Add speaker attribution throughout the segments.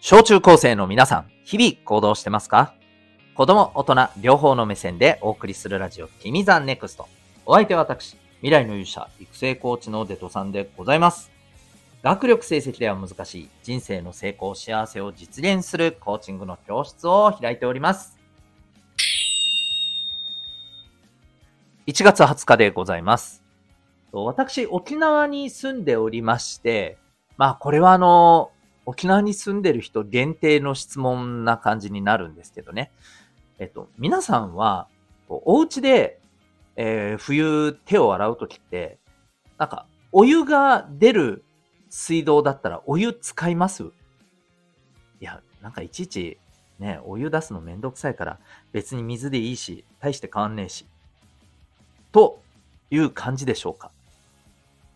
Speaker 1: 小中高生の皆さん、日々行動してますか？子供、大人、両方の目線でお送りするラジオ、君 the NEXT。お相手は私、未来の勇者、育成コーチのデトさんでございます。学力成績では難しい人生の成功、幸せを実現するコーチングの教室を開いております。1月20日でございます。私、沖縄に住んでおりまして、まあ、これはあの、沖縄に住んでる人限定の質問な感じになるんですけどね。えっと、皆さんは、お家で、えー、冬手を洗うときって、なんか、お湯が出る水道だったらお湯使います？いや、なんかいちいちね、お湯出すのめんどくさいから別に水でいいし、大して変わんねえし。という感じでしょうか。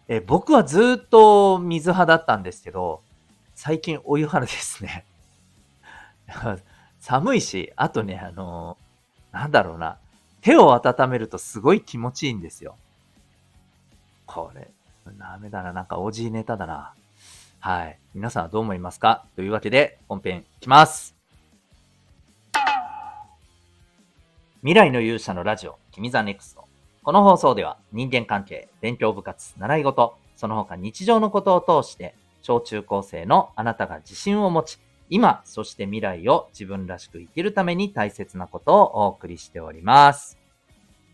Speaker 1: え僕はずっと水派だったんですけど、最近お湯派ですね。寒いし、あとね、あのー、なんだろうな。手を温めるとすごい気持ちいいんですよ。これ、ダメだな。なんかおじいネタだな。はい。皆さんはどう思いますか？というわけで、本編いきます。未来の勇者のラジオ、君 the NEXT。この放送では人間関係、勉強部活、習い事、その他日常のことを通して、小中高生のあなたが自信を持ち、今、そして未来を自分らしく生きるために大切なことをお送りしております。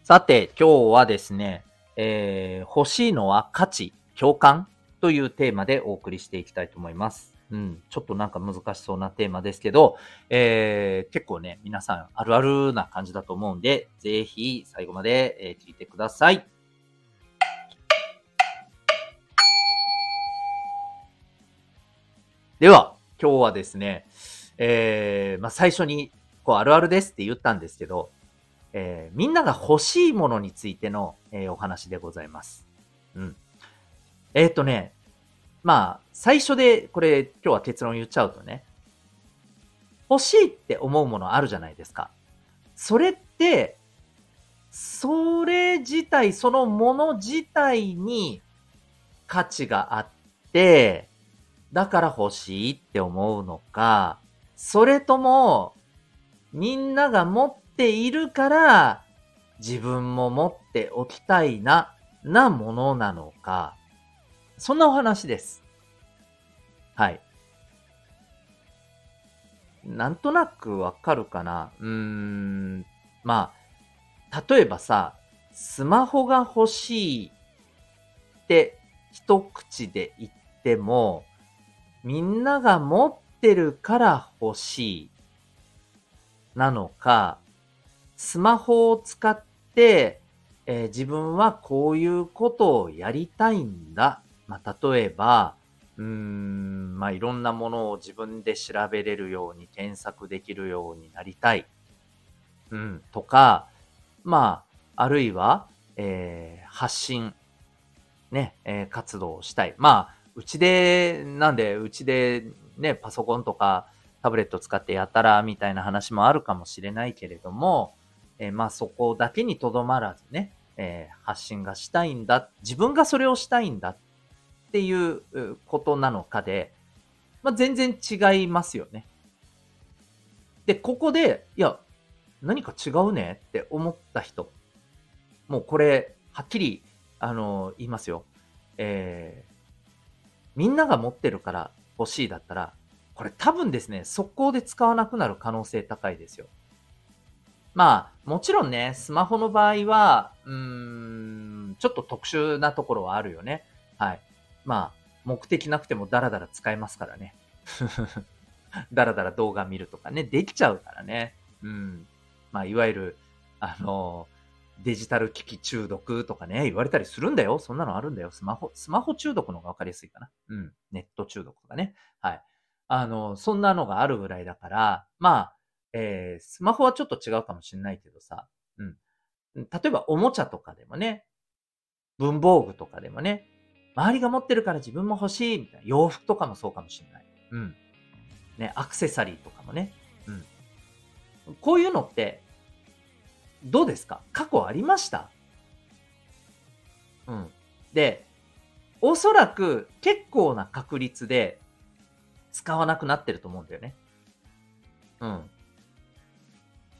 Speaker 1: さて、今日はですね、えー、欲しいのは価値、共感というテーマでお送りしていきたいと思います。うん、ちょっとなんか難しそうなテーマですけど、えー、結構ね、皆さんあるあるな感じだと思うんで、ぜひ最後まで、聞いてください。では、今日はですね、えー、まあ、最初に、こう、あるあるですって言ったんですけど、えー、みんなが欲しいものについての、えー、お話でございます。うん。えっ、とね、まあ、最初で、これ、今日は結論言っちゃうとね、欲しいって思うものあるじゃないですか。それって、それ自体、そのもの自体に価値があって、だから欲しいって思うのか、それとも、みんなが持っているから、自分も持っておきたいな、なものなのか、そんなお話です。はい。なんとなくわかるかなうーん、まあ、例えばさ、スマホが欲しいって一口で言っても、みんなが持ってるから欲しいなのか、スマホを使って、えー、自分はこういうことをやりたいんだ。まあ、例えば、うーん、まあ、いろんなものを自分で調べれるように検索できるようになりたい。うん、とか、まあ、あるいは、えー、発信、ね、えー、活動をしたい。まあ、うちで、なんで、うちでね、パソコンとかタブレット使ってやったら、みたいな話もあるかもしれないけれども、えー、まあそこだけにとどまらずね、えー、発信がしたいんだ、自分がそれをしたいんだっていうことなのかで、まあ全然違いますよね。で、ここで、いや、何か違うねって思った人、もうこれ、はっきり、あの、言いますよ。えー、みんなが持ってるから欲しいだったら、これ多分ですね、速攻で使わなくなる可能性高いですよ。まあ、もちろんね、スマホの場合は、うーん、ちょっと特殊なところはあるよね。はい。まあ、目的なくてもダラダラ使えますからね。ダラダラ動画見るとかね、できちゃうからね。うん。まあ、いわゆる、あのデジタル機器中毒とかね、言われたりするんだよ。そんなのあるんだよ。スマホ、スマホ中毒の方がわかりやすいかな。うん。ネット中毒とかね。はい。あの、そんなのがあるぐらいだから、まあ、えー、スマホはちょっと違うかもしれないけどさ、うん。例えばおもちゃとかでもね、文房具とかでもね、周りが持ってるから自分も欲しいみたいな。洋服とかもそうかもしれない。うん。ね、アクセサリーとかもね。うん。こういうのって、どうですか？過去ありました？うん。で、おそらく結構な確率で、使わなくなってると思うんだよね。うん。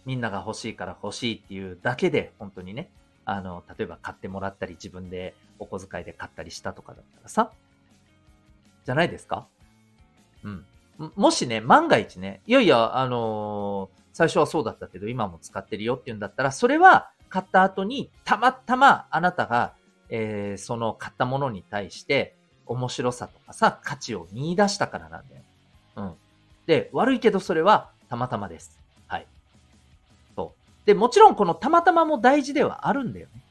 Speaker 1: みんなが欲しいから欲しいっていうだけで、本当にね、あの、例えば買ってもらったり、自分でお小遣いで買ったりしたとかだったらさ、じゃないですか？うん。もしね、万が一ね、いやいや、あのー、最初はそうだったけど、今も使ってるよっていうんだったら、それは買った後に、たまたまあなたが、えー、その買ったものに対して、面白さとかさ、価値を見出したからなんだよ。うん。で、悪いけどそれはたまたまです。はい。そう。で、もちろんこのたまたまも大事ではあるんだよね。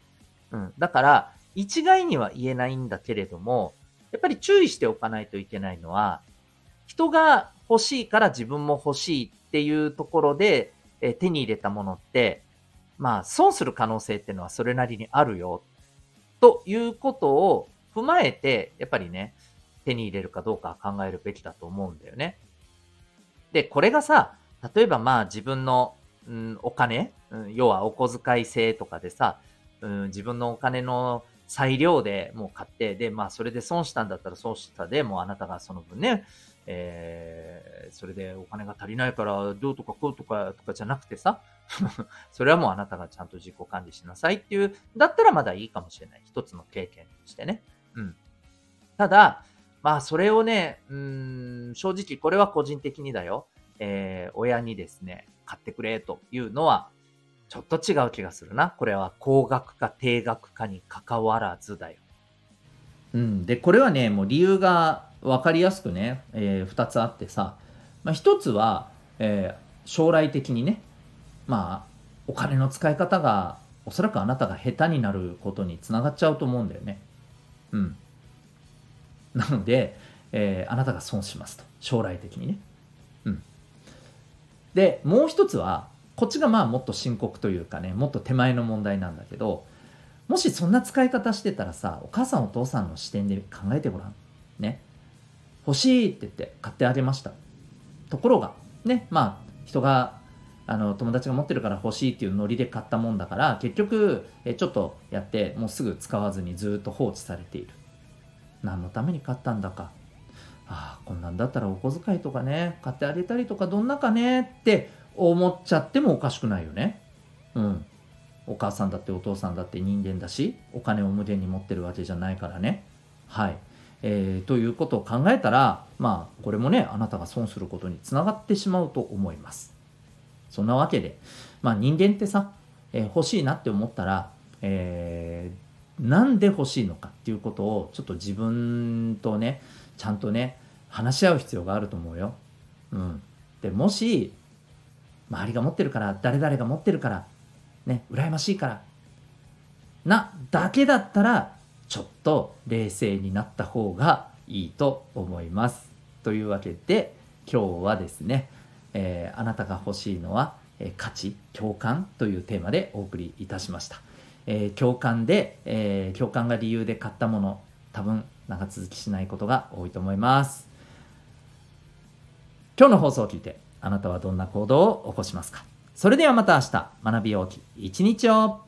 Speaker 1: うん。だから、一概には言えないんだけれども、やっぱり注意しておかないといけないのは、人が欲しいから自分も欲しいっていうところで、え手に入れたものって、まあ、損する可能性っていうのはそれなりにあるよ。ということを踏まえて、やっぱりね、手に入れるかどうか考えるべきだと思うんだよね。で、これがさ、例えばまあ自分の、うん、お金、うん、要はお小遣い制とかでさ、うん、自分のお金の裁量でもう買って、で、まあそれで損したんだったら損したで、もうあなたがその分ね、えー、それでお金が足りないからどうとかこうとかとかじゃなくてさ、それはもうあなたがちゃんと自己管理しなさいっていう、だったらまだいいかもしれない。一つの経験としてね。うん。ただ、まあそれをね、うん、正直これは個人的にだよ。えー、親にですね、買ってくれというのは、ちょっと違う気がするな。これは高額か低額かに関わらずだよ。うん。で、これはね、もう理由が分かりやすくね、えー、2つあってさ、まあ、1つは、えー、将来的にね、まあ、お金の使い方がおそらくあなたが下手になることにつながっちゃうと思うんだよね。うん。なので、えー、あなたが損しますと。将来的にね。うん。で、もう一つは、こっちがまあもっと深刻というかね、もっと手前の問題なんだけど、もしそんな使い方してたらさ、お母さんお父さんの視点で考えてごらん。ね。欲しいって言って買ってあげました。ところが、ね、まあ、人が、あの、友達が持ってるから欲しいっていうノリで買ったもんだから、結局、えちょっとやって、もうすぐ使わずにずっと放置されている。何のために買ったんだか。ああ、こんなんだったらお小遣いとかね、買ってあげたりとかどんなかねって思っちゃってもおかしくないよね。うん。お母さんだってお父さんだって人間だし、お金を無限に持ってるわけじゃないからね。はい。えー、ということを考えたら、まあ、これもね、あなたが損することにつながってしまうと思います。そんなわけで、まあ、人間ってさ、えー、欲しいなって思ったら、えー、なんで欲しいのかっていうことを、ちょっと自分とね、ちゃんとね、話し合う必要があると思うよ。うん。で、もし、周りが持ってるから、誰々が持ってるから、ね、羨ましいから、な、だけだったら、ちょっと冷静になった方がいいと思います。というわけで今日はですね、えー、あなたが欲しいのは、えー、価値共感というテーマでお送りいたしました。えー、共感で、え共感が理由で買ったもの多分長続きしないことが多いと思います。今日の放送を聞いてあなたはどんな行動を起こしますか？それではまた明日学びようき一日を